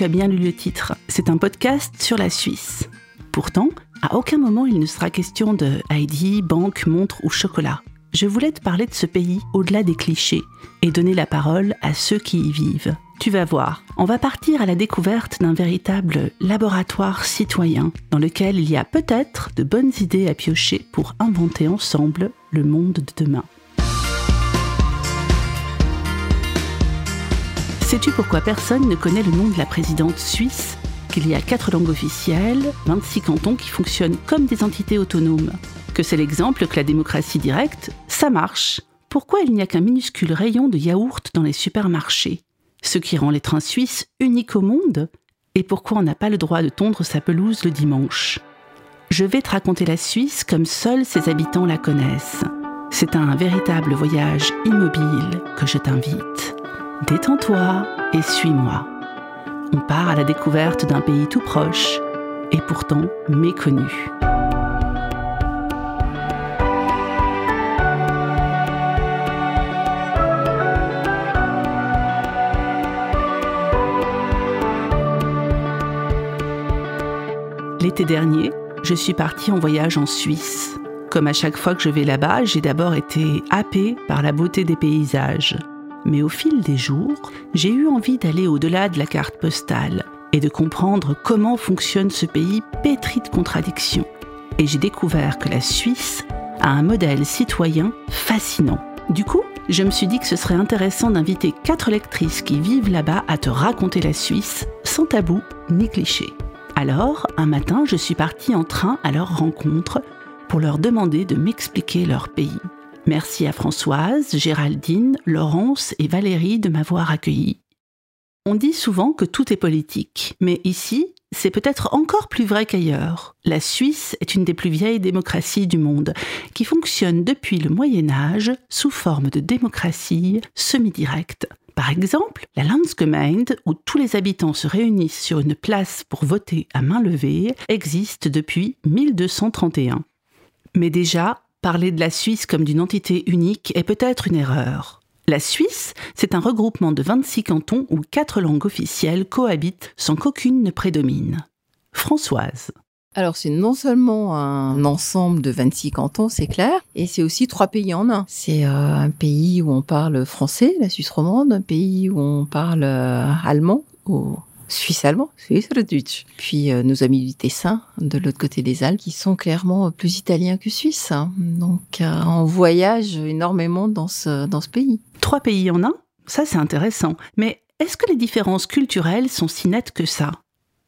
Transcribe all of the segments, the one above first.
tu as bien lu le titre. C'est un podcast sur la Suisse. Pourtant, à aucun moment il ne sera question de Heidi, banque, montre ou chocolat. Je voulais te parler de ce pays au-delà des clichés et donner la parole à ceux qui y vivent. Tu vas voir, on va partir à la découverte d'un véritable laboratoire citoyen dans lequel il y a peut-être de bonnes idées à piocher pour inventer ensemble le monde de demain. Sais-tu pourquoi personne ne connaît le nom de la présidente suisse? Qu'il y a quatre langues officielles, 26 cantons qui fonctionnent comme des entités autonomes. Que c'est l'exemple que la démocratie directe, ça marche. Pourquoi il n'y a qu'un minuscule rayon de yaourt dans les supermarchés? Ce qui rend les trains suisses uniques au monde? Et pourquoi on n'a pas le droit de tondre sa pelouse le dimanche? Je vais te raconter la Suisse comme seuls ses habitants la connaissent. C'est un véritable voyage immobile que je t'invite. Détends-toi et suis-moi. On part à la découverte d'un pays tout proche et pourtant méconnu. L'été dernier, je suis partie en voyage en Suisse. Comme à chaque fois que je vais là-bas, j'ai d'abord été happée par la beauté des paysages. Mais au fil des jours, j'ai eu envie d'aller au-delà de la carte postale et de comprendre comment fonctionne ce pays pétri de contradictions. Et j'ai découvert que la Suisse a un modèle citoyen fascinant. Du coup, je me suis dit que ce serait intéressant d'inviter quatre lectrices qui vivent là-bas à te raconter la Suisse sans tabou ni cliché. Alors, un matin, je suis partie en train à leur rencontre pour leur demander de m'expliquer leur pays. Merci à Françoise, Géraldine, Laurence et Valérie de m'avoir accueillie. On dit souvent que tout est politique, mais ici, c'est peut-être encore plus vrai qu'ailleurs. La Suisse est une des plus vieilles démocraties du monde, qui fonctionne depuis le Moyen Âge sous forme de démocratie semi-directe. Par exemple, la Landsgemeinde, où tous les habitants se réunissent sur une place pour voter à main levée, existe depuis 1231. Mais déjà, Parler de la Suisse comme d'une entité unique est peut-être une erreur. La Suisse, c'est un regroupement de 26 cantons où quatre langues officielles cohabitent sans qu'aucune ne prédomine. Françoise. Alors c'est non seulement un ensemble de 26 cantons, c'est clair, et c'est aussi trois pays en un. C'est euh, un pays où on parle français, la Suisse romande, un pays où on parle euh, allemand, suisse-allemand, Suisse-Deutsch. Puis euh, nos amis du Tessin, de l'autre côté des Alpes, qui sont clairement plus italiens que suisses. Hein. Donc euh, on voyage énormément dans ce, dans ce pays. Trois pays en un? Ça c'est intéressant. Mais est-ce que les différences culturelles sont si nettes que ça?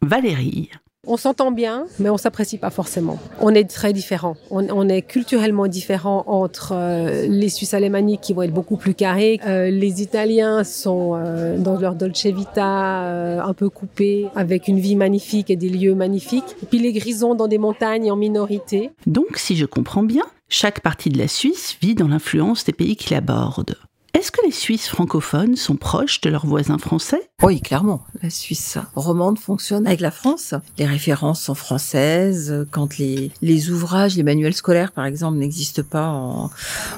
Valérie. On s'entend bien, mais on s'apprécie pas forcément. On est très différents. On, est culturellement différents entre euh, les Suisses alémaniques qui vont être beaucoup plus carrés. Euh, les Italiens sont euh, dans leur dolce vita un peu coupés, avec une vie magnifique et des lieux magnifiques. Et puis les Grisons dans des montagnes en minorité. Donc, si je comprends bien, chaque partie de la Suisse vit dans l'influence des pays qui l'abordent. Est-ce que les Suisses francophones sont proches de leurs voisins français? Oui, clairement. La Suisse romande fonctionne avec la France. Les références sont françaises. Quand les, les ouvrages, les manuels scolaires, par exemple, n'existent pas en,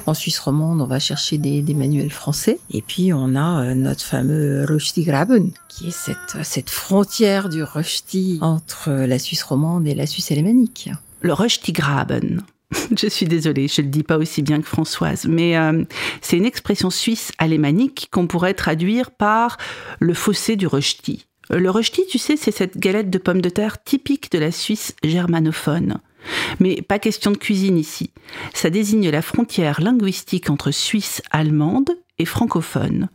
en, Suisse romande, on va chercher des, des, manuels français. Et puis, on a euh, notre fameux Röstigraben, qui est cette, cette frontière du Rösti entre la Suisse romande et la Suisse alémanique. Le Röstigraben, je suis désolée, je ne le dis pas aussi bien que Françoise, mais euh, c'est une expression suisse alémanique qu'on pourrait traduire par le fossé du rösti. Euh, le rösti, tu sais, c'est cette galette de pommes de terre typique de la Suisse germanophone. Mais pas question de cuisine ici. Ça désigne la frontière linguistique entre Suisse allemande et francophone.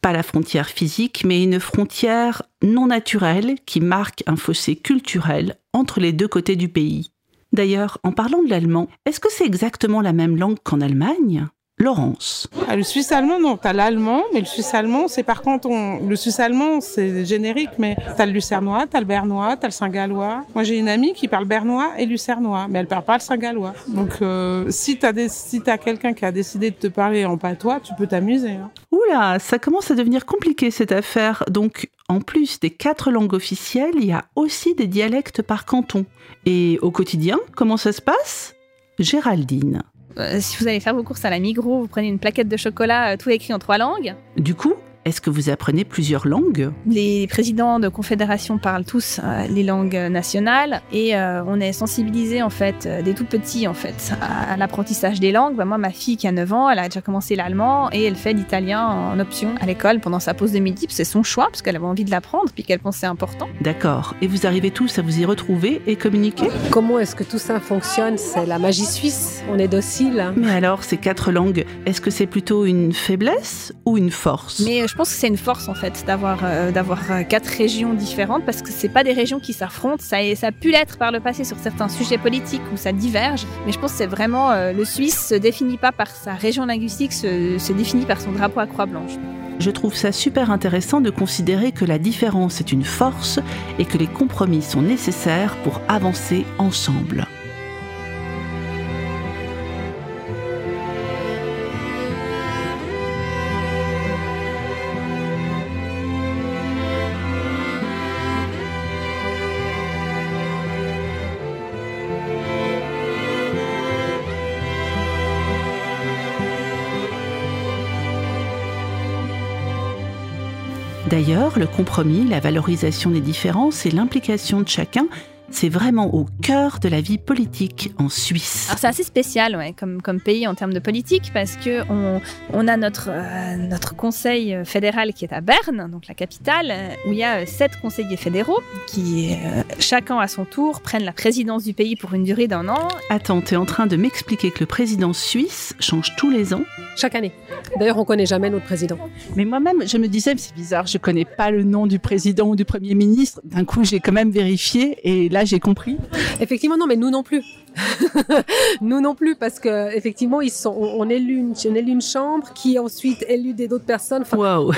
Pas la frontière physique, mais une frontière non naturelle qui marque un fossé culturel entre les deux côtés du pays. D'ailleurs, en parlant de l'allemand, est-ce que c'est exactement la même langue qu'en Allemagne? Laurence. Ah, le suisse allemand, non, t'as l'allemand, mais le suisse allemand, c'est par contre, le suisse allemand, c'est générique, mais t'as le lucernois, t'as le bernois, t'as le saint-gallois. Moi, j'ai une amie qui parle bernois et lucernois, mais elle parle pas le saint-gallois. Donc, euh, si t'as des, si t'as quelqu'un qui a décidé de te parler en patois, tu peux t'amuser. Hein. Oula, ça commence à devenir compliqué cette affaire. Donc, en plus des quatre langues officielles, il y a aussi des dialectes par canton. Et au quotidien, comment ça se passe? Géraldine. Euh, si vous allez faire vos courses à la Migros, vous prenez une plaquette de chocolat, euh, tout écrit en trois langues. Du coup, est-ce que vous apprenez plusieurs langues? Les présidents de confédération parlent tous euh, les langues nationales et euh, on est sensibilisé en fait euh, des tout petits en fait à, l'apprentissage des langues. Bah, moi, ma fille qui a 9 ans, elle a déjà commencé l'allemand et elle fait l'italien en option à l'école pendant sa pause de midi. C'est son choix parce qu'elle avait envie de l'apprendre puis qu'elle pensait important. D'accord. Et vous arrivez tous à vous y retrouver et communiquer? Comment est-ce que tout ça fonctionne? C'est la magie suisse. On est docile. Mais alors, ces quatre langues, est-ce que c'est plutôt une faiblesse ou une force? Mais je pense que c'est une force en fait d'avoir euh, euh, quatre régions différentes parce que c'est pas des régions qui s'affrontent. Ça, a pu l'être par le passé sur certains sujets politiques où ça diverge, mais je pense que c'est vraiment euh, le Suisse se définit pas par sa région linguistique, se, se définit par son drapeau à croix blanche. Je trouve ça super intéressant de considérer que la différence est une force et que les compromis sont nécessaires pour avancer ensemble. D'ailleurs, le compromis, la valorisation des différences et l'implication de chacun c'est vraiment au cœur de la vie politique en Suisse. c'est assez spécial ouais, comme, comme pays en termes de politique parce que on, on a notre, euh, notre conseil fédéral qui est à Berne, donc la capitale, euh, où il y a euh, sept conseillers fédéraux qui, chacun à son tour, prennent la présidence du pays pour une durée d'un an. Attends, tu es en train de m'expliquer que le président suisse change tous les ans? Chaque année. D'ailleurs, on connaît jamais notre président. Mais moi-même, je me disais, c'est bizarre, je connais pas le nom du président ou du premier ministre. D'un coup, j'ai quand même vérifié et là, j'ai compris. Effectivement, non, mais nous non plus. nous non plus, parce que effectivement, ils sont, on élu une, on élu une chambre qui ensuite élu des d'autres personnes. Waouh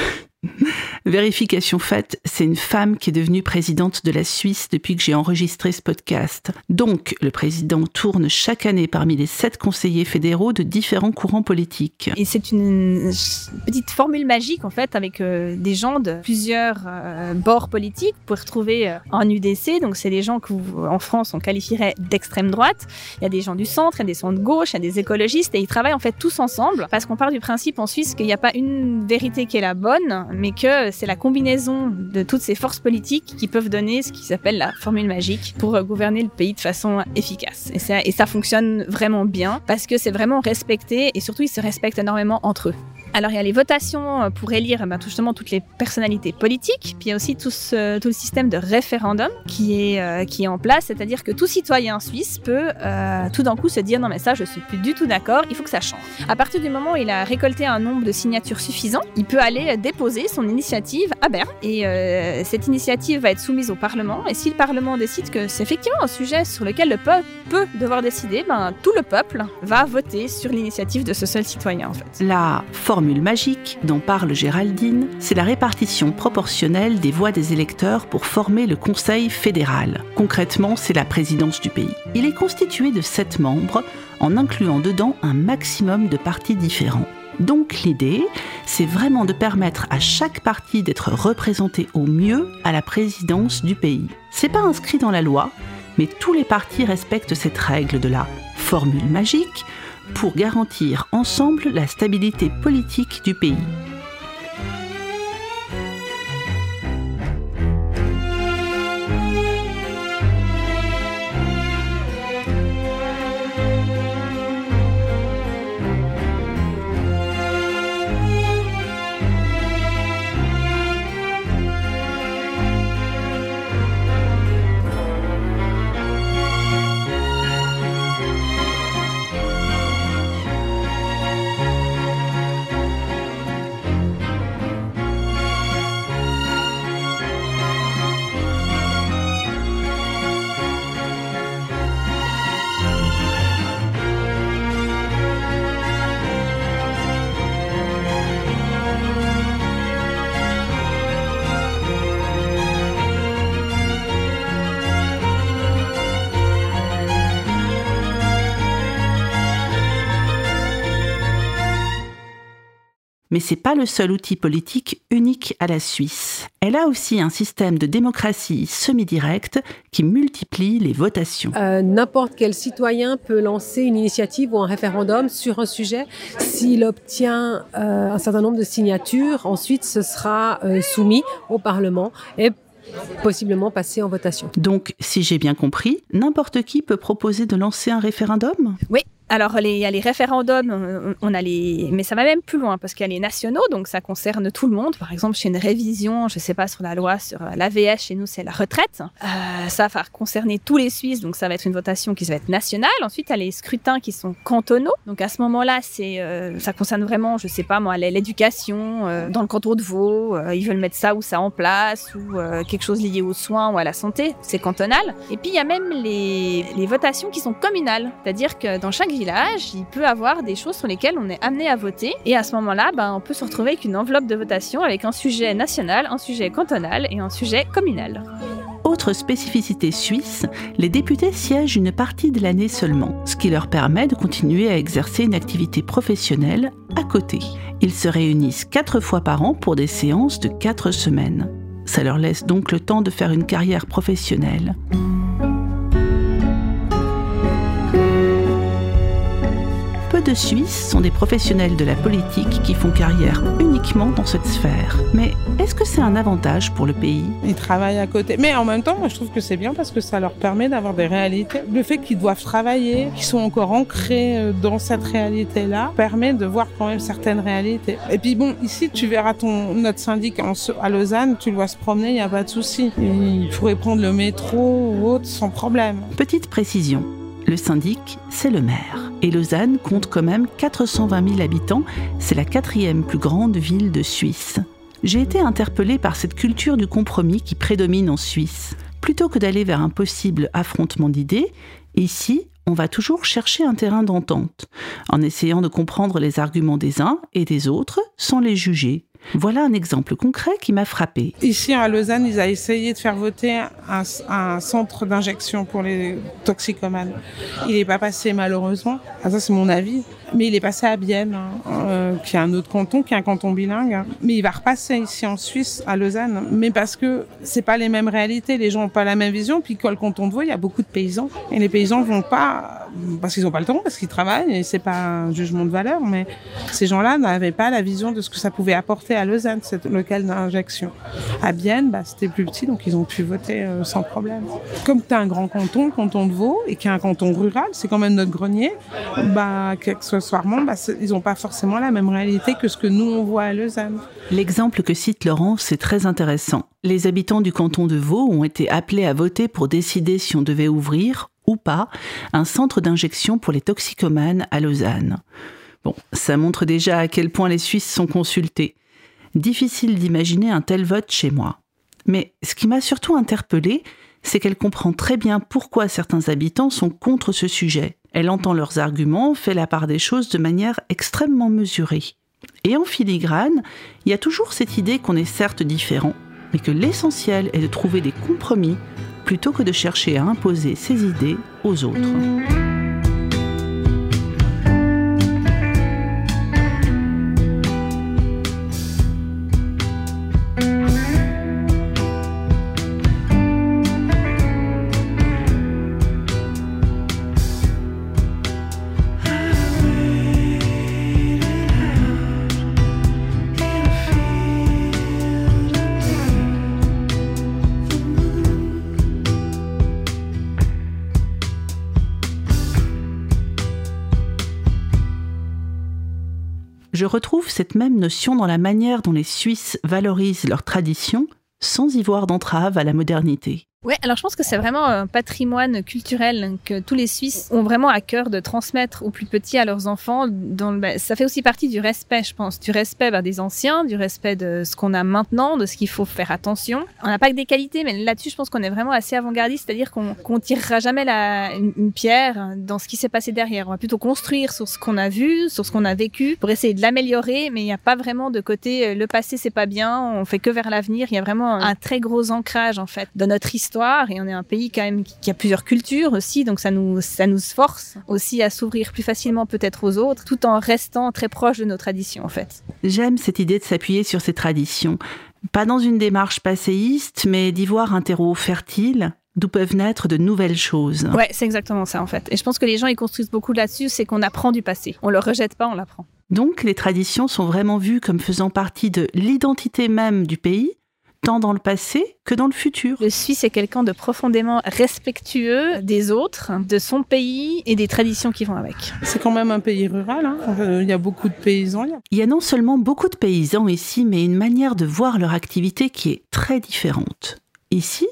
Vérification faite, c'est une femme qui est devenue présidente de la Suisse depuis que j'ai enregistré ce podcast. Donc, le président tourne chaque année parmi les sept conseillers fédéraux de différents courants politiques. Et c'est une petite formule magique, en fait, avec euh, des gens de plusieurs euh, bords politiques. Vous pouvez retrouver euh, en UDC, donc c'est des gens que en France, on qualifierait d'extrême droite. Il y a des gens du centre, il y a des gens de gauche, il y a des écologistes, et ils travaillent en fait tous ensemble, parce qu'on part du principe en Suisse qu'il n'y a pas une vérité qui est la bonne, mais que c'est la combinaison de toutes ces forces politiques qui peuvent donner ce qui s'appelle la formule magique pour gouverner le pays de façon efficace. Et ça, et ça fonctionne vraiment bien parce que c'est vraiment respecté et surtout ils se respectent énormément entre eux. Alors il y a les votations pour élire ben, justement toutes les personnalités politiques, puis il y a aussi tout, tout le système de référendum qui est, euh, qui est en place, c'est-à-dire que tout citoyen suisse peut euh, tout d'un coup se dire non mais ça je suis plus du tout d'accord, il faut que ça change. À partir du moment où il a récolté un nombre de signatures suffisant, il peut aller déposer son initiative à Berne. Et euh, cette initiative va être soumise au Parlement. Et si le Parlement décide que c'est effectivement un sujet sur lequel le peuple peut devoir décider, ben, tout le peuple va voter sur l'initiative de ce seul citoyen en fait. La formule magique dont parle Géraldine, c'est la répartition proportionnelle des voix des électeurs pour former le Conseil fédéral. Concrètement, c'est la présidence du pays. Il est constitué de sept membres en incluant dedans un maximum de partis différents. Donc l'idée, c'est vraiment de permettre à chaque parti d'être représenté au mieux à la présidence du pays. C'est pas inscrit dans la loi, mais tous les partis respectent cette règle de la formule magique pour garantir ensemble la stabilité politique du pays. Mais c'est pas le seul outil politique unique à la Suisse. Elle a aussi un système de démocratie semi-directe qui multiplie les votations. Euh, N'importe quel citoyen peut lancer une initiative ou un référendum sur un sujet. S'il obtient euh, un certain nombre de signatures, ensuite ce sera euh, soumis au Parlement et possiblement passer en votation. Donc, si j'ai bien compris, n'importe qui peut proposer de lancer un référendum? Oui, alors, il y a les référendums, on a les, mais ça va même plus loin parce qu'il y a les nationaux, donc ça concerne tout le monde. Par exemple, chez une révision, je sais pas sur la loi sur l'AVS, chez nous c'est la retraite. Euh, ça va concerner tous les Suisses, donc ça va être une votation qui va être nationale. Ensuite, il y a les scrutins qui sont cantonaux. Donc à ce moment-là, c'est, euh, ça concerne vraiment, je ne sais pas moi, l'éducation euh, dans le canton de Vaud. Euh, ils veulent mettre ça ou ça en place ou euh, quelque chose lié aux soins ou à la santé, c'est cantonal. Et puis il y a même les, les votations qui sont communales, c'est-à-dire que dans chaque village, il peut avoir des choses sur lesquelles on est amené à voter. Et à ce moment-là, ben, on peut se retrouver avec une enveloppe de votation avec un sujet national, un sujet cantonal et un sujet communal. Autre spécificité suisse, les députés siègent une partie de l'année seulement, ce qui leur permet de continuer à exercer une activité professionnelle à côté. Ils se réunissent quatre fois par an pour des séances de quatre semaines. Ça leur laisse donc le temps de faire une carrière professionnelle. De Suisses sont des professionnels de la politique qui font carrière uniquement dans cette sphère. Mais est-ce que c'est un avantage pour le pays? Ils travaillent à côté. Mais en même temps, moi, je trouve que c'est bien parce que ça leur permet d'avoir des réalités. Le fait qu'ils doivent travailler, qu'ils sont encore ancrés euh, dans cette réalité-là, permet de voir quand même certaines réalités. Et puis bon, ici, tu verras ton notre syndic en, à Lausanne, tu le vois se promener, il n'y a pas de souci. Il pourrait prendre le métro ou autre sans problème. Petite précision. Le syndic, c'est le maire. Et Lausanne compte quand même 420 000 habitants. C'est la quatrième plus grande ville de Suisse. J'ai été interpellée par cette culture du compromis qui prédomine en Suisse. Plutôt que d'aller vers un possible affrontement d'idées, ici, on va toujours chercher un terrain d'entente, en essayant de comprendre les arguments des uns et des autres sans les juger. Voilà un exemple concret qui m'a frappé. Ici, à Lausanne, ils ont essayé de faire voter un, centre d'injection pour les toxicomanes. Il n'est pas passé, malheureusement. Ah, ça, c'est mon avis. Mais il est passé à Bienne, hein, euh, qui est un autre canton, qui est un canton bilingue. hein. Mais il va repasser ici en Suisse, à Lausanne. Mais parce que c'est pas les mêmes réalités, les gens n'ont pas la même vision. Puis quand le canton de Vaud, il y a beaucoup de paysans. Et les paysans vont pas, parce qu'ils n'ont pas le temps, parce qu'ils travaillent, et c'est pas un jugement de valeur, mais ces gens-là n'avaient pas la vision de ce que ça pouvait apporter à Lausanne, cette local d'injection. À Bienne, bah, c'était plus petit, donc ils ont pu voter euh, sans problème. Comme tu as un grand canton, le canton de Vaud, et qui est un canton rural, c'est quand même notre grenier, bah, accessoirement, bah, c'est- ils n'ont pas forcément la même réalité que ce que nous, on voit à Lausanne. L'exemple que cite Laurence est très intéressant. Les habitants du canton de Vaud ont été appelés à voter pour décider si on devait ouvrir ou pas un centre d'injection pour les toxicomanes à Lausanne. Bon, ça montre déjà à quel point les Suisses sont consultés. Difficile d'imaginer un tel vote chez moi. Mais ce qui m'a surtout interpellée, c'est qu'elle comprend très bien pourquoi certains habitants sont contre ce sujet. Elle entend leurs arguments, fait la part des choses de manière extrêmement mesurée. Et en filigrane, il y a toujours cette idée qu'on est certes différent, mais que l'essentiel est de trouver des compromis plutôt que de chercher à imposer ses idées aux autres. Je retrouve cette même notion dans la manière dont les Suisses valorisent leurs traditions sans y voir d'entrave à la modernité. Ouais, alors je pense que c'est vraiment un patrimoine culturel que tous les Suisses ont vraiment à cœur de transmettre aux plus petits à leurs enfants. Bah, ça fait aussi partie du respect, je pense, du respect des anciens, du respect de ce qu'on a maintenant, de ce qu'il faut faire attention. On n'a pas que des qualités, mais là-dessus, je pense qu'on est vraiment assez avant-gardiste, c'est-à-dire qu'on qu'on tirera jamais une pierre dans ce qui s'est passé derrière. On va plutôt construire sur ce qu'on a vu, sur ce qu'on a vécu, pour essayer de l'améliorer, mais il n'y a pas vraiment de côté euh, le passé c'est pas bien, on fait que vers l'avenir. Il y a vraiment un, un très gros ancrage en fait de notre histoire histoire et on est un pays quand même qui a plusieurs cultures aussi, donc ça nous, ça nous force aussi à s'ouvrir plus facilement peut-être aux autres, tout en restant très proche de nos traditions en fait. J'aime cette idée de s'appuyer sur ces traditions, pas dans une démarche passéiste, mais d'y voir un terreau fertile d'où peuvent naître de nouvelles choses. Ouais, c'est exactement ça en fait. Et je pense que les gens ils construisent beaucoup là-dessus, c'est qu'on apprend du passé. On le rejette pas, on l'apprend. Donc les traditions sont vraiment vues comme faisant partie de l'identité même du pays, tant dans le passé que dans le futur. Le Suisse est quelqu'un de profondément respectueux des autres, de son pays et des traditions qui vont avec. C'est quand même un pays rural, hein. Euh, il y a beaucoup de paysans. Il y a non seulement beaucoup de paysans ici, mais une manière de voir leur activité qui est très différente. Ici,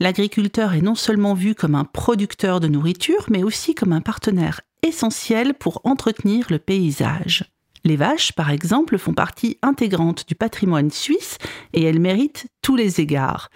l'agriculteur est non seulement vu comme un producteur de nourriture, mais aussi comme un partenaire essentiel pour entretenir le paysage. Les vaches, par exemple, font partie intégrante du patrimoine suisse et elles méritent tous les égards.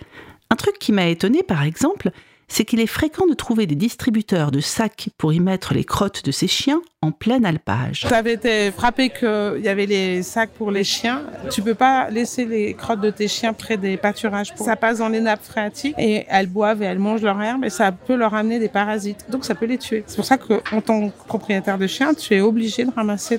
Un truc qui m'a étonné, par exemple, c'est qu'il est fréquent de trouver des distributeurs de sacs pour y mettre les crottes de ces chiens en plein alpage. Tu avais été frappé qu'il y avait les sacs pour les chiens. Tu peux pas laisser les crottes de tes chiens près des pâturages. Ça passe dans les nappes phréatiques et elles boivent et elles mangent leur herbe et ça peut leur amener des parasites. Donc ça peut les tuer. C'est pour ça qu'en tant que propriétaire de chien, tu es obligé de ramasser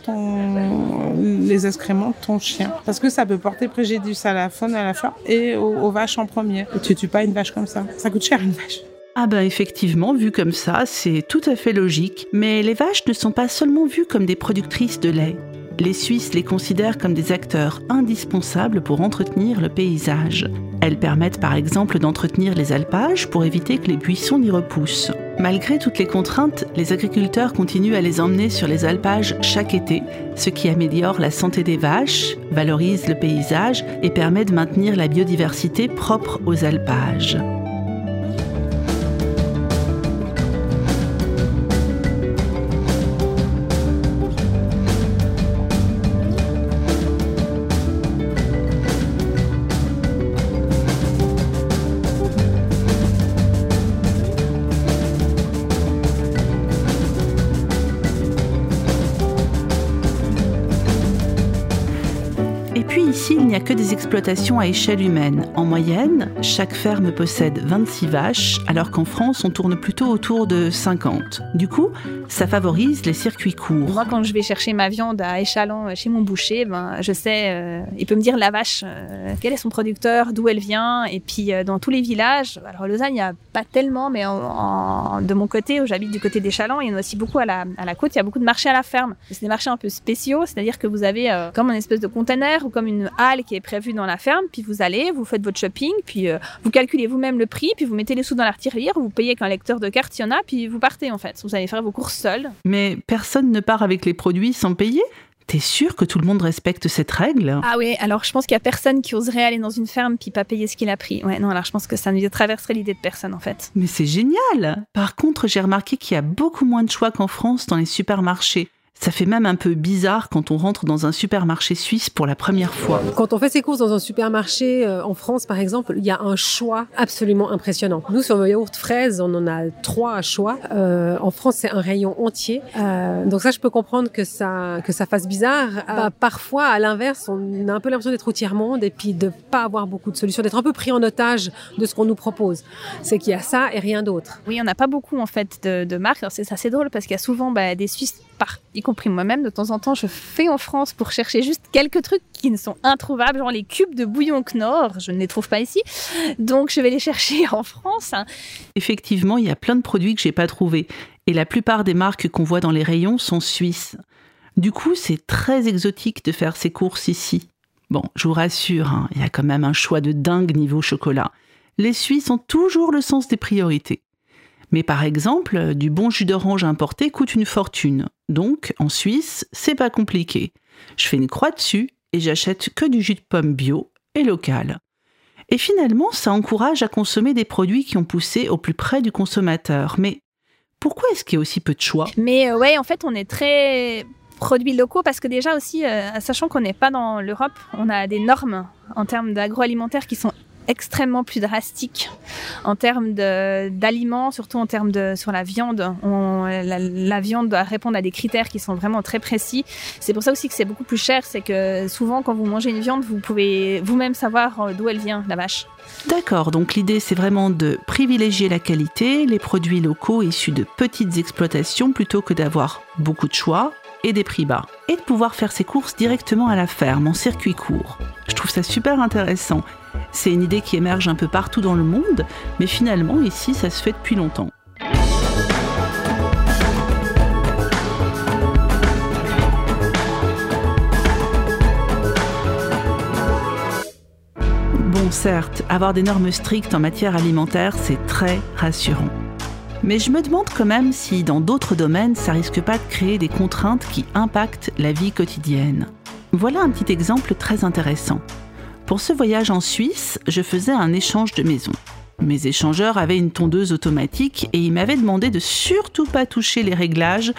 les excréments de ton chien. Parce que ça peut porter préjudice à la faune, à la flore et aux, aux vaches en premier. Et tu tues pas une vache comme ça. Ça coûte cher une vache. Ah ben effectivement, vu comme ça, c'est tout à fait logique. Mais les vaches ne sont pas seulement vues comme des productrices de lait. Les Suisses les considèrent comme des acteurs indispensables pour entretenir le paysage. Elles permettent par exemple d'entretenir les alpages pour éviter que les buissons n'y repoussent. Malgré toutes les contraintes, les agriculteurs continuent à les emmener sur les alpages chaque été, ce qui améliore la santé des vaches, valorise le paysage et permet de maintenir la biodiversité propre aux alpages. A que des exploitations à échelle humaine. En moyenne, chaque ferme possède 26 vaches, alors qu'en France, on tourne plutôt autour de 50. Du coup, ça favorise les circuits courts. Moi, quand je vais chercher ma viande à échalon euh, chez mon boucher, ben, je sais, euh, il peut me dire la vache, euh, quel est son producteur, d'où elle vient? Et puis, dans tous les villages, alors Lausanne, il n'y a pas tellement, mais de mon côté, où j'habite du côté d'échalon, il y en a aussi beaucoup à la, à la côte, il y a beaucoup de marchés à la ferme. C'est des marchés un peu spéciaux, c'est-à-dire que vous avez comme un espèce de container ou comme une halle qui est prévu dans la ferme, puis vous allez, vous faites votre shopping, puis euh, vous calculez vous-même le prix, puis vous mettez les sous dans l'artillerie, vous payez avec un lecteur de carte, il y en a, puis vous partez en fait. Vous allez faire vos courses seuls. Mais personne ne part avec les produits sans payer? T'es sûr que tout le monde respecte cette règle? Ah oui, alors je pense qu'il y a personne qui oserait aller dans une ferme puis pas payer ce qu'il a pris. Ouais, non, alors je pense que ça ne traverserait l'idée de personne en fait. Mais c'est génial Par contre, j'ai remarqué qu'il y a beaucoup moins de choix qu'en France dans les supermarchés. Ça fait même un peu bizarre quand on rentre dans un supermarché suisse pour la première fois. Quand on fait ses courses dans un supermarché euh, en France, par exemple, il y a un choix absolument impressionnant. Nous, sur nos yaourts fraises, on en a trois choix. Euh, en France, c'est un rayon entier. Euh, donc ça, je peux comprendre que ça que ça fasse bizarre. Bah, parfois, à l'inverse, on a un peu l'impression d'être au tiers-monde et puis de pas avoir beaucoup de solutions, d'être un peu pris en otage de ce qu'on nous propose. C'est qu'il y a ça et rien d'autre. Oui, on n'a pas beaucoup en fait de, de marques. C'est assez drôle parce qu'il y a souvent bah, des Suisses par compris moi-même, de temps en temps, je fais en France pour chercher juste quelques trucs qui ne sont introuvables, genre les cubes de bouillon Knorr, je ne les trouve pas ici, donc je vais les chercher en France. Effectivement, il y a plein de produits que j'ai pas trouvés, et la plupart des marques qu'on voit dans les rayons sont suisses. Du coup, c'est très exotique de faire ces courses ici. Bon, je vous rassure, hein, il y a quand même un choix de dingue niveau chocolat. Les Suisses ont toujours le sens des priorités. Mais par exemple, du bon jus d'orange importé coûte une fortune. Donc, en Suisse, c'est pas compliqué. Je fais une croix dessus et j'achète que du jus de pomme bio et local. Et finalement, ça encourage à consommer des produits qui ont poussé au plus près du consommateur. Mais pourquoi est-ce qu'il y a aussi peu de choix? Mais euh, ouais, en fait, on est très produits locaux parce que déjà aussi, euh, sachant qu'on n'est pas dans l'Europe, on a des normes en termes d'agroalimentaire qui sont extrêmement plus drastique en termes d'aliments, surtout en termes de sur la viande. La, viande doit répondre à des critères qui sont vraiment très précis. C'est pour ça aussi que c'est beaucoup plus cher. C'est que souvent, quand vous mangez une viande, vous pouvez vous-même savoir euh, d'où elle vient, la vache. D'accord, donc l'idée c'est vraiment de privilégier la qualité, les produits locaux issus de petites exploitations plutôt que d'avoir beaucoup de choix et des prix bas. Et de pouvoir faire ses courses directement à la ferme, en circuit court. Je trouve ça super intéressant. C'est une idée qui émerge un peu partout dans le monde, mais finalement ici ça se fait depuis longtemps. Bon, certes, avoir des normes strictes en matière alimentaire, c'est très rassurant. Mais je me demande quand même si dans d'autres domaines, ça risque pas de créer des contraintes qui impactent la vie quotidienne. Voilà un petit exemple très intéressant. Pour ce voyage en Suisse, je faisais un échange de maison. Mes échangeurs avaient une tondeuse automatique et ils m'avaient demandé de surtout pas toucher les réglages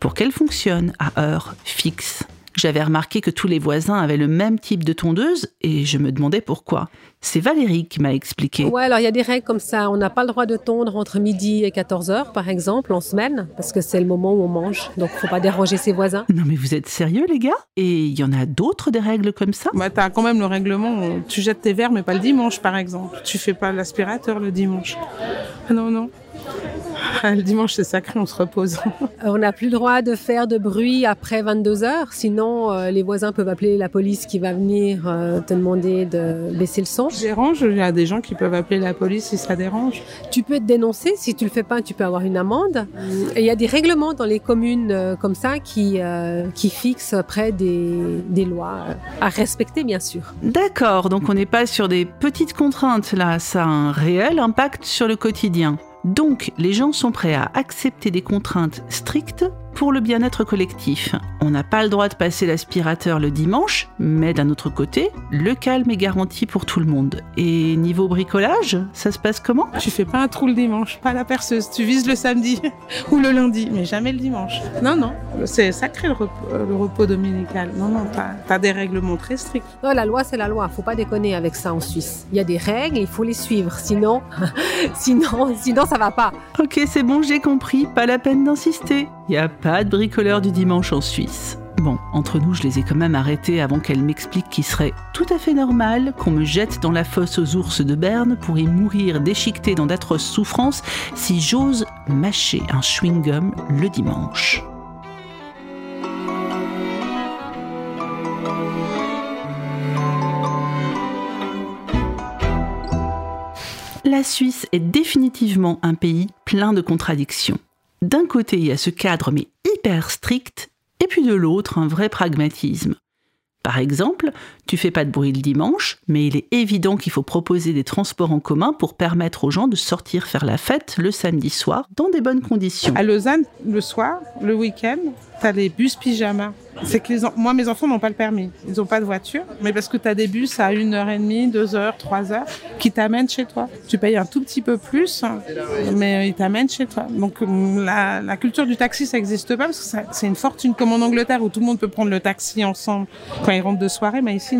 pour qu'elle fonctionne à heure fixe. J'avais remarqué que tous les voisins avaient le même type de tondeuse et je me demandais pourquoi. C'est Valérie qui m'a expliqué. Ouais, alors il y a des règles comme ça. On n'a pas le droit de tondre entre midi et 14 heures, par exemple, en semaine, parce que c'est le moment où on mange. Donc, faut pas déranger ses voisins. Non, mais vous êtes sérieux, les gars? Et il y en a d'autres des règles comme ça? Bah, t'as quand même le règlement. Tu jettes tes verres, mais pas le dimanche, par exemple. Tu fais pas l'aspirateur le dimanche. Non, non. Le dimanche, c'est sacré, on se repose. on n'a plus le droit de faire de bruit après 22 heures, sinon euh, les voisins peuvent appeler la police qui va venir euh, te demander de baisser le son. Dérange, il y a des gens qui peuvent appeler la police si ça dérange. Tu peux te dénoncer, si tu le fais pas, tu peux avoir une amende. Il y a des règlements dans les communes euh, comme ça qui, qui fixent après des, des lois à respecter, bien sûr. D'accord, donc on n'est pas sur des petites contraintes là, ça a un réel impact sur le quotidien. Donc, les gens sont prêts à accepter des contraintes strictes pour le bien-être collectif. On n'a pas le droit de passer l'aspirateur le dimanche, mais d'un autre côté, le calme est garanti pour tout le monde. Et niveau bricolage, ça se passe comment? Tu fais pas un trou le dimanche, pas la perceuse. Tu vises le samedi ou le lundi, mais jamais le dimanche. Non, non, c'est sacré le repos, dominical. Non, non, t'as as des règlements très stricts. Non, la loi, c'est la loi. Faut pas déconner avec ça en Suisse. Il y a des règles, il faut les suivre. Sinon, sinon, sinon, ça va pas. Ok, c'est bon, j'ai compris. Pas la peine d'insister. Il a pas de bricoleur du dimanche en Suisse. Bon, entre nous, je les ai quand même arrêtés avant qu'elle m'explique qu'il serait tout à fait normal qu'on me jette dans la fosse aux ours de Berne pour y mourir déchiqueté dans d'atroces souffrances si j'ose mâcher un chewing-gum le dimanche. La Suisse est définitivement un pays plein de contradictions. D'un côté, il y a ce cadre mais hyper et puis de l'autre, un vrai pragmatisme. Par exemple, tu fais pas de bruit le dimanche, mais il est évident qu'il faut proposer des transports en commun pour permettre aux gens de sortir faire la fête le samedi soir dans des bonnes conditions. À Lausanne, le soir, le week-end, t'as les bus pyjama. C'est que les moi, mes enfants n'ont pas le permis. Ils n'ont pas de voiture. Mais parce que tu as des bus à 1h30, 2h, 3h qui t'amènent chez toi. Tu payes un tout petit peu plus, mais ils t'amènent chez toi. Donc, la, la, culture du taxi, ça n'existe pas parce que c'est une fortune comme en Angleterre où tout le monde peut prendre le taxi ensemble quand ils rentrent de soirée. Mais ici,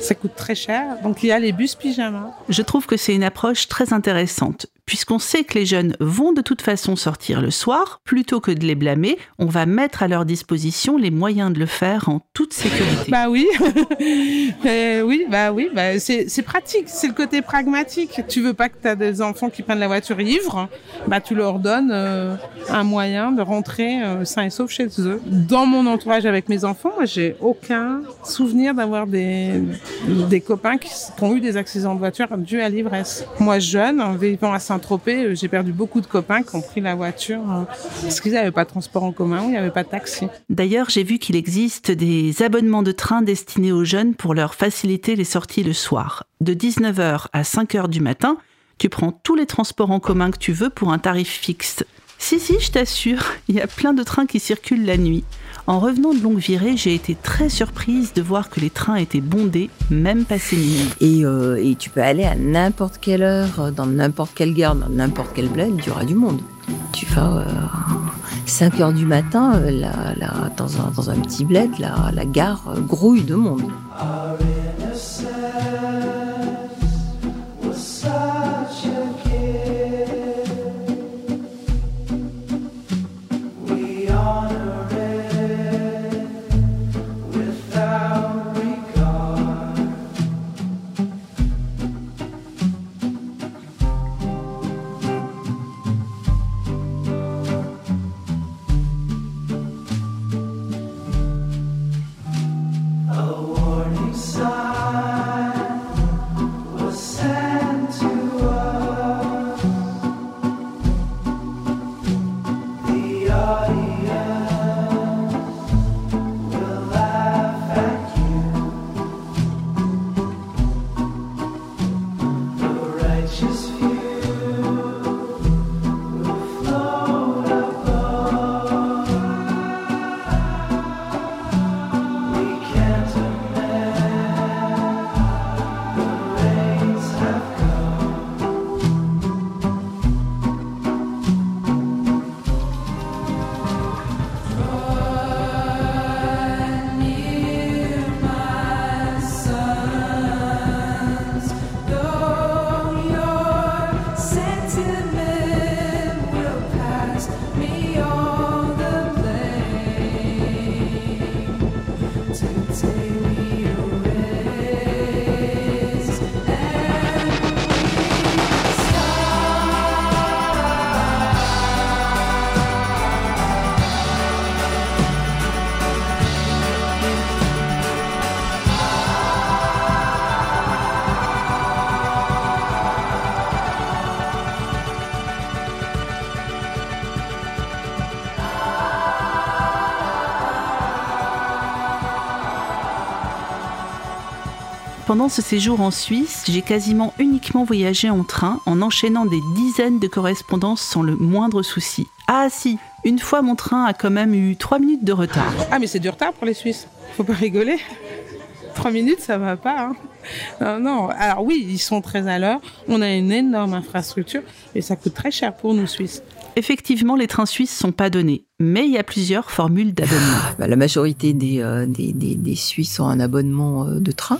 Ça coûte très cher. Donc, il y a les bus pyjama. Je trouve que c'est une approche très intéressante puisqu'on sait que les jeunes vont de toute façon sortir le soir, plutôt que de les blâmer, on va mettre à leur disposition les moyens de le faire en toute sécurité. Bah oui, euh, oui, bah oui, bah c'est pratique, c'est le côté pragmatique. Tu veux pas que tu as des enfants qui prennent la voiture ivre, bah tu leur donnes euh, un moyen de rentrer euh, sain et sauf chez eux. Dans mon entourage avec mes enfants, moi j'ai aucun souvenir d'avoir des, copains qui, ont eu des accidents de voiture dus à l'ivresse. Moi jeune, en vivant à Euh, j'ai perdu beaucoup de copains qui ont pris la voiture euh, parce qu'ils n'avaient pas de transport en commun ou il n'y avait pas de taxi. D'ailleurs, j'ai vu qu'il existe des abonnements de train destinés aux jeunes pour leur faciliter les sorties le soir. De 19h à 5h du matin, tu prends tous les transports en commun que tu veux pour un tarif fixe. Si, si, je t'assure, il y a plein de trains qui circulent la nuit. En revenant de longue virée, j'ai été très surprise de voir que les trains étaient bondés, même passé minuit. Et, euh, et tu peux aller à n'importe quelle heure, dans n'importe quelle gare, dans n'importe quel bled, il y aura du monde. Tu vas euh, 5 heures du matin, euh, la, dans, un, dans, un, petit bled, la gare grouille de monde. Pendant ce séjour en Suisse, j'ai quasiment uniquement voyagé en train en enchaînant des dizaines de correspondances sans le moindre souci. Ah si, une fois mon train a quand même eu 3 minutes de retard. Ah mais c'est du retard pour les Suisses. Faut pas rigoler. 3 minutes, ça va pas. Hein. Non, non. Alors oui, ils sont très à l'heure. On a une énorme infrastructure et ça coûte très cher pour nous Suisses. Effectivement, les trains suisses sont pas donnés, mais il y a plusieurs formules d'abonnement. Bah, la majorité des, euh, des, des, des Suisses ont un abonnement euh, de train.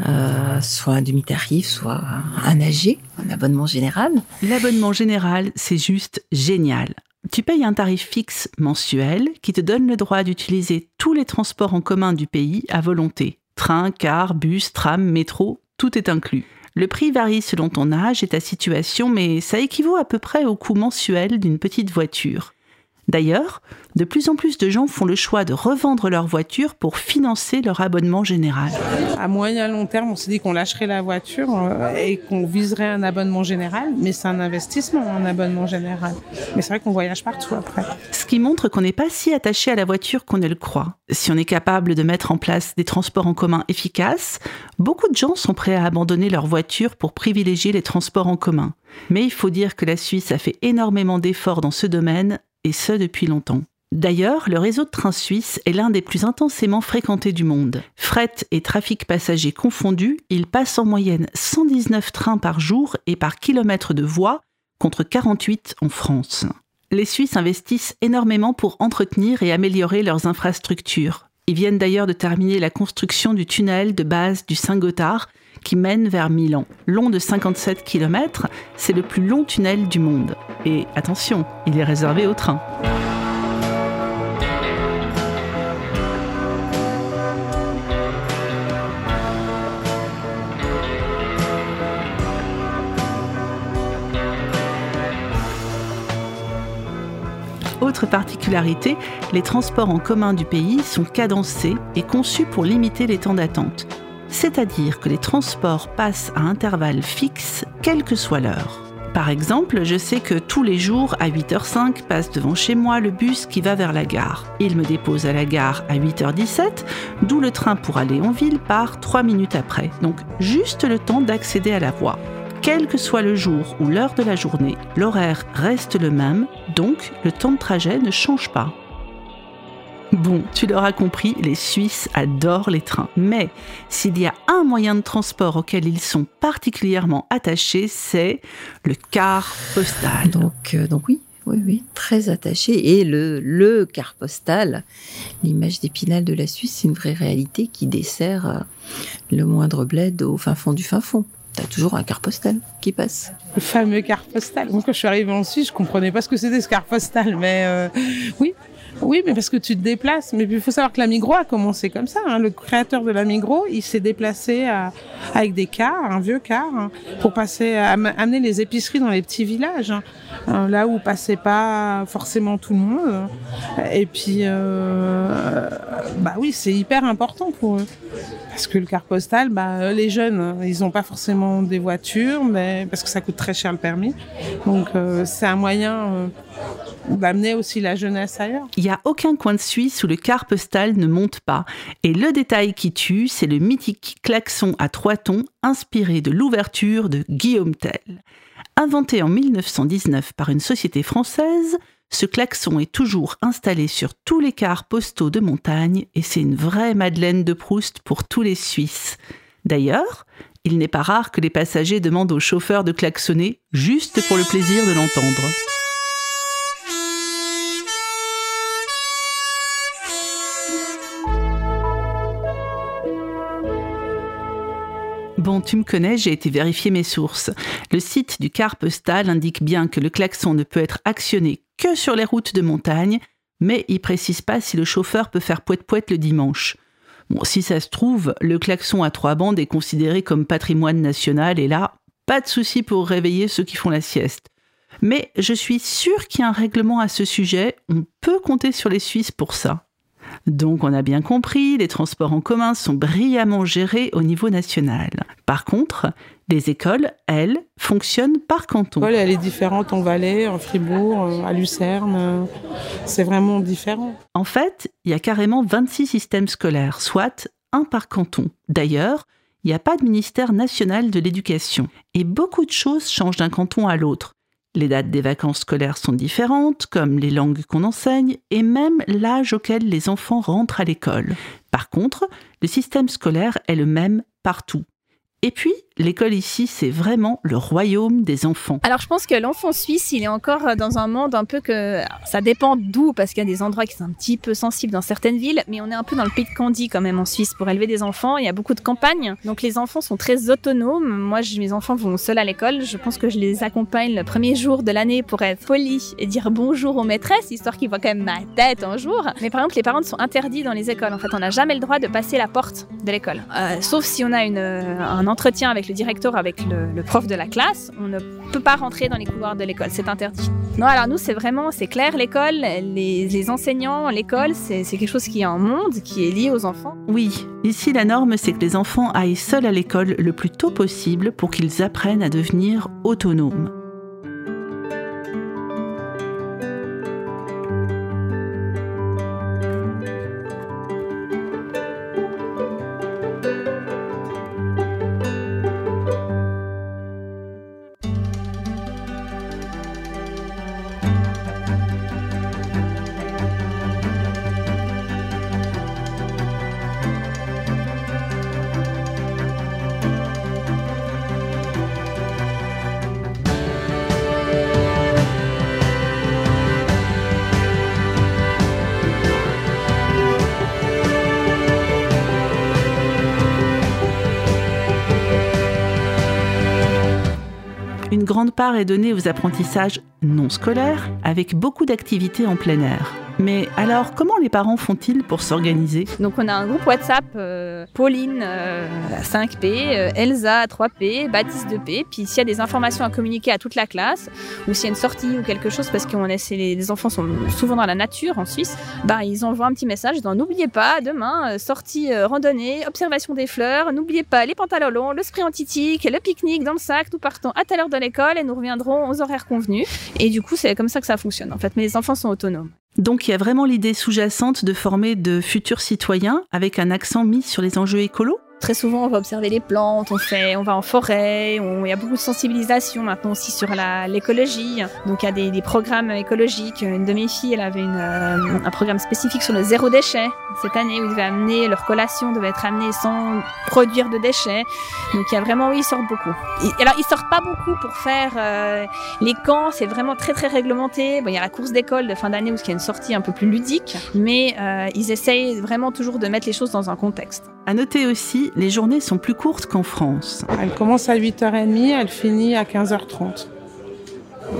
Euh, soit un demi-tarif, soit un AG, un abonnement général. L'abonnement général, c'est juste génial. Tu payes un tarif fixe mensuel qui te donne le droit d'utiliser tous les transports en commun du pays à volonté. Train, car, bus, tram, métro, tout est inclus. Le prix varie selon ton âge et ta situation, mais ça équivaut à peu près au coût mensuel d'une petite voiture. D'ailleurs, de plus en plus de gens font le choix de revendre leur voiture pour financer leur abonnement général. À moyen long terme, on s'est dit qu'on lâcherait la voiture euh, et qu'on viserait un abonnement général, mais c'est un investissement, un abonnement général. Mais c'est vrai qu'on voyage partout après. Ce qui montre qu'on n'est pas si attaché à la voiture qu'on ne le croit. Si on est capable de mettre en place des transports en commun efficaces, beaucoup de gens sont prêts à abandonner leur voiture pour privilégier les transports en commun. Mais il faut dire que la Suisse a fait énormément d'efforts dans ce domaine et ce depuis longtemps. D'ailleurs, le réseau de trains suisses est l'un des plus intensément fréquentés du monde. Fret et trafic passager confondus, il passe en moyenne 119 trains par jour et par kilomètre de voie, contre 48 en France. Les Suisses investissent énormément pour entretenir et améliorer leurs infrastructures. Ils viennent d'ailleurs de terminer la construction du tunnel de base du Saint-Gothard qui mène vers Milan. Long de 57 km, c'est le plus long tunnel du monde. Et attention, il est réservé aux trains. Autre particularité, les transports en commun du pays sont cadencés et conçus pour limiter les temps d'attente. C'est-à-dire que les transports passent à intervalles fixes, quelle que soit l'heure. Par exemple, je sais que tous les jours, à 8h05, passe devant chez moi le bus qui va vers la gare. Il me dépose à la gare à 8h17, d'où le train pour aller en ville part 3 minutes après. Donc juste le temps d'accéder à la voie. Quel que soit le jour ou l'heure de la journée, l'horaire reste le même, donc le temps de trajet ne change pas. Bon, tu l'auras compris, les Suisses adorent les trains. Mais s'il y a un moyen de transport auquel ils sont particulièrement attachés, c'est le car postal. Donc, euh, donc oui, oui, oui, très attaché. Et le, le car postal, l'image d'épinal de la Suisse, c'est une vraie réalité qui dessert euh, le moindre bled au fin fond du fin fond. T'as toujours un car postal qui passe. Le fameux car postal. Moi, quand je suis arrivée en Suisse, je comprenais pas ce que c'était ce car postal, mais euh, oui, oui, mais parce que tu te déplaces. Mais il faut savoir que la Migros a commencé comme ça. Hein. Le créateur de la Migros, il s'est déplacé à, avec des cars, un vieux car, hein, pour passer, amener les épiceries dans les petits villages, hein, là où passait pas forcément tout le monde. Et puis, euh, bah oui, c'est hyper important pour eux. Parce que le car postal, bah, les jeunes, ils n'ont pas forcément des voitures, mais parce que ça coûte très cher le permis. Donc, euh, c'est un moyen euh, d'amener aussi la jeunesse ailleurs. N'y a aucun coin de Suisse où le car postal ne monte pas. Et le détail qui tue, c'est le mythique klaxon à trois tons inspiré de l'ouverture de Guillaume Tell. Inventé en 1919 par une société française, ce klaxon est toujours installé sur tous les cars postaux de montagne et c'est une vraie Madeleine de Proust pour tous les Suisses. D'ailleurs, il n'est pas rare que les passagers demandent au chauffeur de klaxonner juste pour le plaisir de l'entendre. Bon, tu me connais, j'ai été vérifier mes sources. Le site du car postal indique bien que le klaxon ne peut être actionné que sur les routes de montagne, mais il précise pas si le chauffeur peut faire poète-poète le dimanche. Bon, si ça se trouve, le klaxon à trois bandes est considéré comme patrimoine national et là, pas de souci pour réveiller ceux qui font la sieste. Mais je suis sûre qu'il y a un règlement à ce sujet, on peut compter sur les Suisses pour ça. Donc on a bien compris, les transports en commun sont brillamment gérés au niveau national. Par contre, les écoles, elles, fonctionnent par canton. L'école, elle est différente en Valais, en Fribourg, euh, à Lucerne. Euh, c'est vraiment différent. En fait, il y a carrément 26 systèmes scolaires, soit un par canton. D'ailleurs, il n'y a pas de ministère national de l'éducation. Et beaucoup de choses changent d'un canton à l'autre. Les dates des vacances scolaires sont différentes, comme les langues qu'on enseigne, et même l'âge auquel les enfants rentrent à l'école. Par contre, le système scolaire est le même partout. Et puis, l'école ici, c'est vraiment le royaume des enfants. Alors je pense que l'enfant suisse, il est encore euh, dans un monde un peu que ça dépend d'où, parce qu'il y a des endroits qui sont un petit peu sensibles dans certaines villes, mais on est un peu dans le pays de Candy quand même en Suisse pour élever des enfants. Il y a beaucoup de campagnes, donc les enfants sont très autonomes. Moi, mes enfants vont seuls à l'école. Je pense que je les accompagne le premier jour de l'année pour être poli et dire bonjour aux maîtresses, histoire qu'ils voient quand même ma tête un jour. Mais par exemple, les parents sont interdits dans les écoles. En fait, on n'a jamais le droit de passer la porte de l'école, euh, sauf si on a une, un entretien avec le directeur, avec le, prof de la classe, on ne peut pas rentrer dans les couloirs de l'école, c'est interdit. Non, alors nous, c'est vraiment, c'est clair, l'école, les, les enseignants, l'école, c'est quelque chose qui est un monde, qui est lié aux enfants. Oui, ici la norme, c'est que les enfants aillent seuls à l'école le plus tôt possible pour qu'ils apprennent à devenir autonomes. Part est donnée aux apprentissages non scolaires, avec beaucoup d'activités en plein air. Mais alors, comment les parents font-ils pour s'organiser? Donc on a un groupe WhatsApp, euh, Pauline euh, 5P, euh, Elsa 3P, Baptiste 2P. Puis s'il y a des informations à communiquer à toute la classe, ou s'il y a une sortie ou quelque chose, parce laisse les, les, enfants sont souvent dans la nature en Suisse, bah ils envoient un petit message disant n'oubliez pas demain euh, sortie randonnée, observation des fleurs, n'oubliez pas les pantalons longs, le spray antitique, le pique-nique dans le sac, nous partons à telle heure de l'école et nous reviendrons aux horaires convenus. Et du coup c'est comme ça que ça fonctionne en fait. Mais les enfants sont autonomes. Donc il y a vraiment l'idée sous-jacente de former de futurs citoyens avec un accent mis sur les enjeux écolos? Très souvent, on va observer les plantes, on fait, on va en forêt, il y a beaucoup de sensibilisation maintenant aussi sur l'écologie. Donc il y a des, programmes écologiques. Une de mes filles, elle avait euh, un programme spécifique sur le zéro déchet cette année où ils devaient amener leur collation devait être amenée sans produire de déchets. Donc il y a vraiment, oui, ils sortent beaucoup. Alors ils sortent pas beaucoup pour faire euh, les camps, c'est vraiment très très réglementé. Bon, il y a la course d'école de fin d'année où il y a une sortie un peu plus ludique, mais euh, ils essayent vraiment toujours de mettre les choses dans un contexte. À noter aussi, les journées sont plus courtes qu'en France. Elle commence à 8h30, elle finit à 15h30.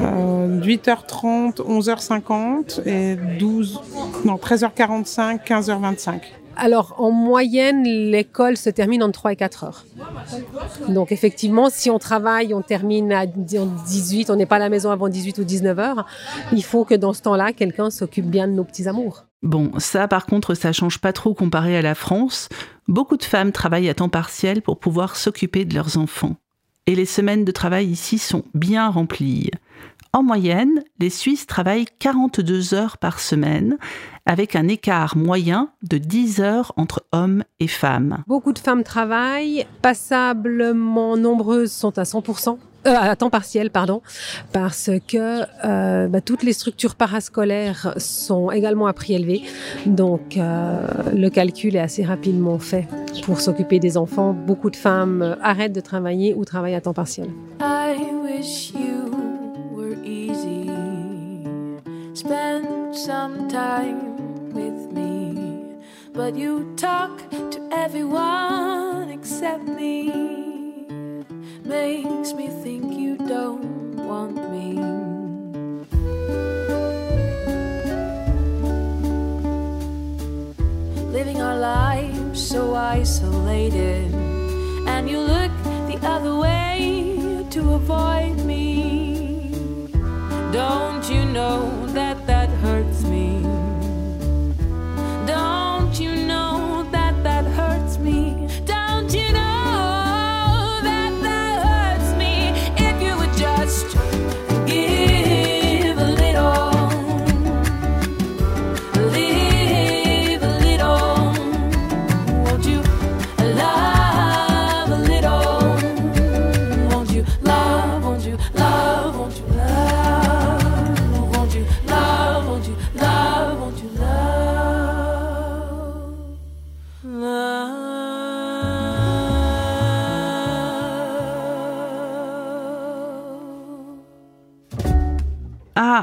Euh, 8h30, 11h50 et 12, non, 13h45, 15h25. Alors, en moyenne, l'école se termine en 3 et 4 heures. Donc, effectivement, si on travaille, on termine à 18, on n'est pas à la maison avant 18 ou 19 heures, il faut que dans ce temps-là, quelqu'un s'occupe bien de nos petits amours. Bon, ça, par contre, ça change pas trop comparé à la France. Beaucoup de femmes travaillent à temps partiel pour pouvoir s'occuper de leurs enfants. Et les semaines de travail ici sont bien remplies. En moyenne, les Suisses travaillent 42 heures par semaine, avec un écart moyen de 10 heures entre hommes et femmes. Beaucoup de femmes travaillent, passablement nombreuses sont à 100%. Euh, à temps partiel, pardon, parce que euh, bah, toutes les structures parascolaires sont également à prix élevé, donc euh, le calcul est assez rapidement fait pour s'occuper des enfants. Beaucoup de femmes arrêtent de travailler ou travaillent à temps partiel. I wish you were easy. Spend some time with me, but you talk to everyone except me. makes me think you don't want me. Living our lives so isolated, and you look the other way to avoid me. Don't you know that that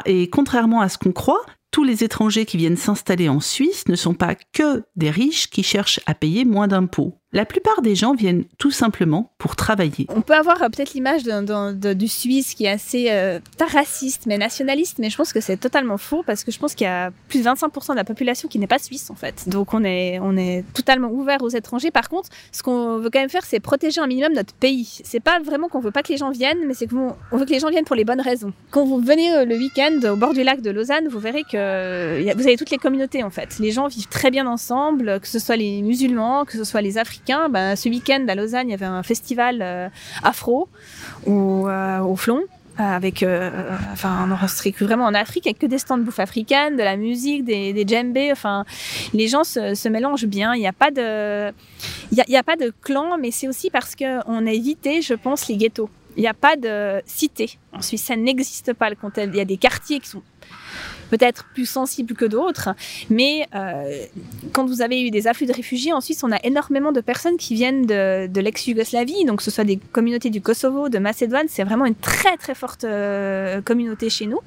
Et contrairement à ce qu'on croit, tous les étrangers qui viennent s'installer en Suisse ne sont pas que des riches qui cherchent à payer moins d'impôts. La plupart des gens viennent tout simplement pour travailler. On peut avoir euh, peut-être l'image du Suisse qui est assez, euh, pas raciste, mais nationaliste, mais je pense que c'est totalement faux parce que je pense qu'il y a plus de 25% de la population qui n'est pas suisse en fait. Donc on est, on est totalement ouvert aux étrangers. Par contre, ce qu'on veut quand même faire, c'est protéger un minimum notre pays. C'est pas vraiment qu'on veut pas que les gens viennent, mais c'est qu'on veut que les gens viennent pour les bonnes raisons. Quand vous venez euh, le week-end au bord du lac de Lausanne, vous verrez que vous avez toutes les communautés en fait. Les gens vivent très bien ensemble, que ce soit les musulmans, que ce soit les africains ben, ce week-end à Lausanne, il y avait un festival euh, afro euh, au Flon avec, euh, enfin, on vraiment en Afrique, avec des stands de bouffe africaine, de la musique, des, des djembés. Enfin, les gens se, mélangent bien. Il n'y a pas de, il y pas de clan, mais c'est aussi parce que on a évité, je pense, les ghettos. Il n'y a pas de cité. En Suisse, ça n'existe pas. Il y a des quartiers qui sont peut-être plus sensibles que d'autres. Mais euh, quand vous avez eu des afflux de réfugiés, en Suisse, on a énormément de personnes qui viennent de, l'ex-Yougoslavie, donc que ce soit des communautés du Kosovo, de Macédoine, c'est vraiment une très très forte euh, communauté chez nous.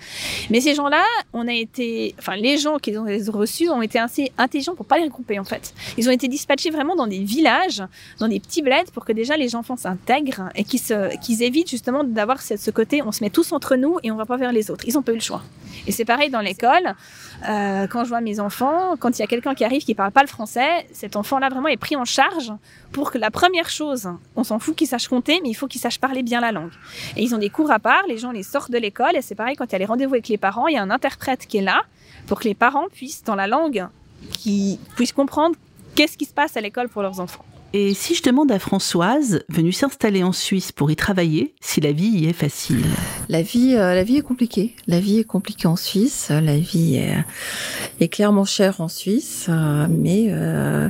Mais ces gens-là, on a été, enfin les gens qui les ont reçus ont été assez intelligents pour pas les regrouper en fait. Ils ont été dispatchés vraiment dans des villages, dans des petits bleds pour que déjà les enfants s'intègrent et qu'ils évitent justement d'avoir ce côté on se met tous entre nous et on va pas vers les autres. Ils ont pas eu le choix. C'est pareil dans les école, euh, quand je vois mes enfants, quand il y a quelqu'un qui arrive qui parle pas le français, cet enfant-là vraiment est pris en charge pour que la première chose, on s'en fout qu'il sache compter, mais il faut qu'il sache parler bien la langue. Et ils ont des cours à part, les gens les sortent de l'école, et c'est pareil quand il y a les rendez-vous avec les parents, il y a un interprète qui est là pour que les parents puissent, dans la langue, puissent comprendre qu'est-ce qui se passe à l'école pour leurs enfants. Et si je demande à Françoise, venue s'installer en Suisse pour y travailler, si la vie y est facile? La vie, euh, la vie est compliquée. La vie est compliquée en Suisse. La vie est, clairement chère en Suisse, euh, mais euh,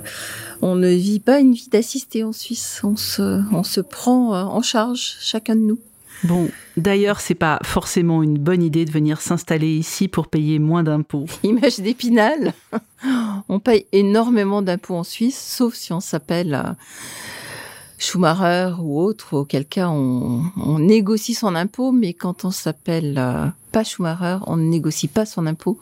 on ne vit pas une vie d'assisté en Suisse. On se, on se prend en charge, chacun de nous. Bon, d'ailleurs, c'est pas forcément une bonne idée de venir s'installer ici pour payer moins d'impôts. Image d'épinal. On paye énormément d'impôts en Suisse, sauf si on s'appelle euh, Schumacher ou autre, auquel cas on, négocie son impôt, mais quand on s'appelle euh, pas Schumacher, on ne négocie pas son impôt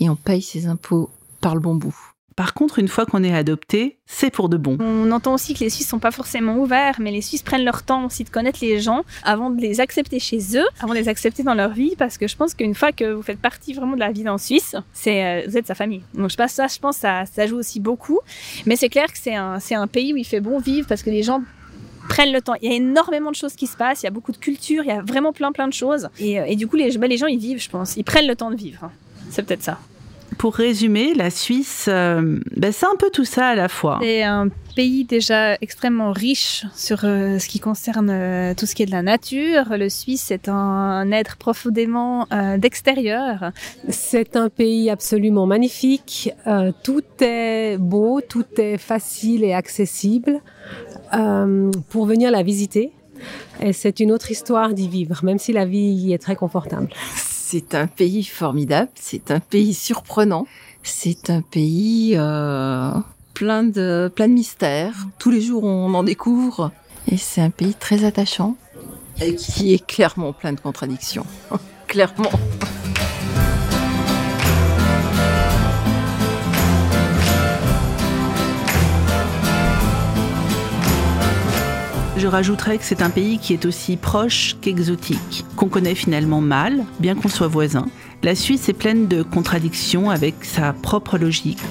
et on paye ses impôts par le bon bout. Par contre, une fois qu'on est adopté, c'est pour de bon. On entend aussi que les Suisses sont pas forcément ouverts, mais les Suisses prennent leur temps aussi de connaître les gens avant de les accepter chez eux, avant de les accepter dans leur vie, parce que je pense qu'une fois que vous faites partie vraiment de la vie en Suisse, c'est euh, vous êtes sa famille. Donc je pense ça, je pense ça, ça joue aussi beaucoup. Mais c'est clair que c'est un, c'est un pays où il fait bon vivre parce que les gens prennent le temps. Il y a énormément de choses qui se passent, il y a beaucoup de culture, il y a vraiment plein plein de choses. Et, euh, du coup, les, ben, les gens, ils vivent, je pense. Ils prennent le temps de vivre. C'est peut-être ça pour résumer, la Suisse, euh, ben, c'est un peu tout ça à la fois. C'est un pays déjà extrêmement riche sur euh, ce qui concerne euh, tout ce qui est de la nature. Le Suisse est un, être profondément d'extérieur. C'est un pays absolument magnifique. tout est beau, tout est facile et accessible pour venir la visiter. Et c'est une autre histoire d'y vivre, même si la vie y est très confortable. C'est un pays formidable, c'est un pays surprenant, c'est un pays euh, plein de plein de mystères. Tous les jours on en découvre et c'est un pays très attachant et qui est clairement plein de contradictions. clairement. Je rajouterais que c'est un pays qui est aussi proche qu'exotique, qu'on connaît finalement mal, bien qu'on soit voisin. La Suisse est pleine de contradictions avec sa propre logique.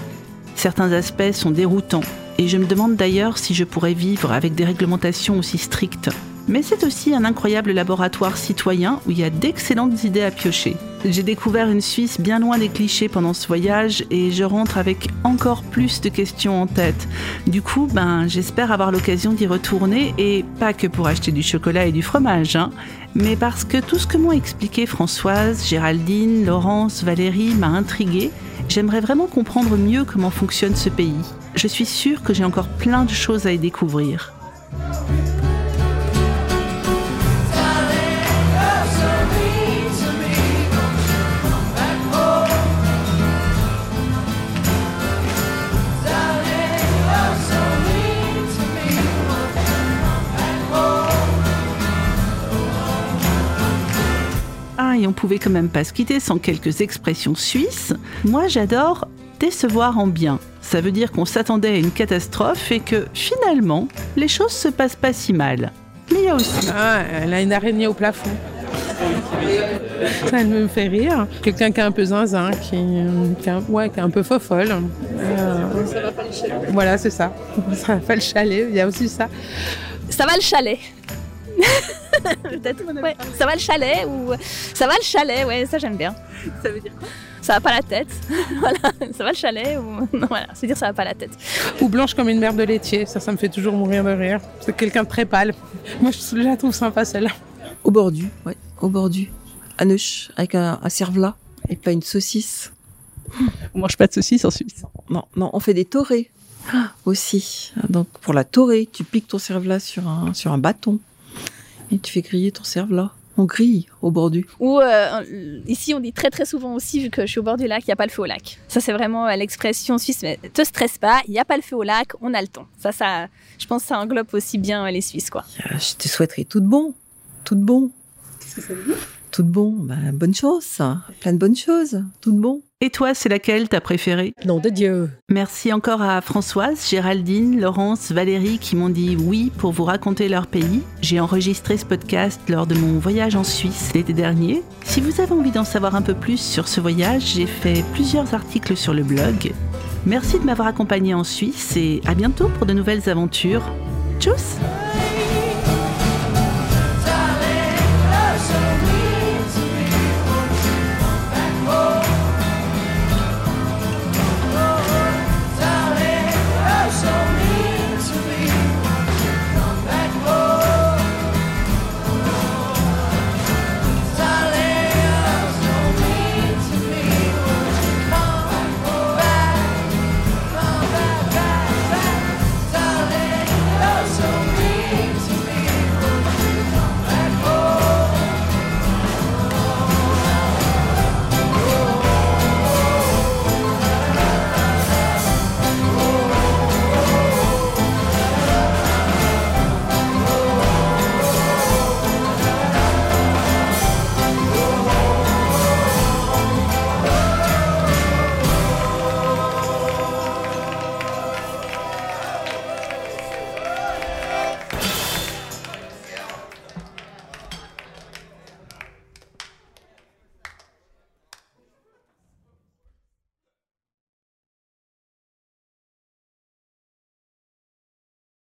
Certains aspects sont déroutants, et je me demande d'ailleurs si je pourrais vivre avec des réglementations aussi strictes. Mais c'est aussi un incroyable laboratoire citoyen où il y a d'excellentes idées à piocher. J'ai découvert une Suisse bien loin des clichés pendant ce voyage et je rentre avec encore plus de questions en tête. Du coup, ben, j'espère avoir l'occasion d'y retourner et pas que pour acheter du chocolat et du fromage, hein, mais parce que tout ce que m'ont expliqué Françoise, Géraldine, Laurence, Valérie m'a intrigué. J'aimerais vraiment comprendre mieux comment fonctionne ce pays. Je suis sûre que j'ai encore plein de choses à y découvrir. et on pouvait quand même pas se quitter sans quelques expressions suisses. Moi, j'adore décevoir en bien. Ça veut dire qu'on s'attendait à une catastrophe et que finalement, les choses se passent pas si mal. Mais il y a aussi. Ah, elle a une araignée au plafond. Ça elle me fait rire. Quelqu'un qui est un peu zinzin, qui, qui, a, ouais, qui est un peu fofolle. Euh, ça va pas le chalet. Voilà, c'est ça. Ça va pas le chalet, il y a aussi ça. Ça va le chalet. Peut-être. Ouais, ça va le chalet ou ça va le chalet, ouais, ça j'aime bien. Ça veut dire quoi? Ça va pas la tête. voilà, ça va le chalet ou non, voilà, c'est dire ça va pas la tête. Ou blanche comme une mère de laitier, ça, ça me fait toujours mourir de rire. C'est quelqu'un de très pâle. Moi, je la trouve sympa celle-là. Au bordu, ouais, au bordu. À Neuch, avec un, un cervelas et pas une saucisse. On mange pas de saucisse en Suisse. Non, non, on fait des torrées aussi. Donc pour la torée, tu piques ton cervelas sur un, sur un bâton et tu fais griller ton cervelas. On grille au bord du. Ou euh, ici, on dit très très souvent aussi, vu que je suis au bord du lac, il n'y a pas le feu au lac. Ça, c'est vraiment euh, l'expression suisse. Mais te stresse pas, il n'y a pas le feu au lac, on a le temps. Ça, ça, je pense, que ça englobe aussi bien euh, les Suisses, quoi. Euh, Je te souhaiterais tout de bon, tout de bon. Qu'est-ce que ça veut dire? Tout de bon, ben, bonne chose, ça. plein de bonnes choses, tout de bon. Et toi, c'est laquelle ta préférée? Nom de Dieu. Merci encore à Françoise, Géraldine, Laurence, Valérie qui m'ont dit oui pour vous raconter leur pays. J'ai enregistré ce podcast lors de mon voyage en Suisse l'été dernier. Si vous avez envie d'en savoir un peu plus sur ce voyage, j'ai fait plusieurs articles sur le blog. Merci de m'avoir accompagné en Suisse et à bientôt pour de nouvelles aventures. Tchuss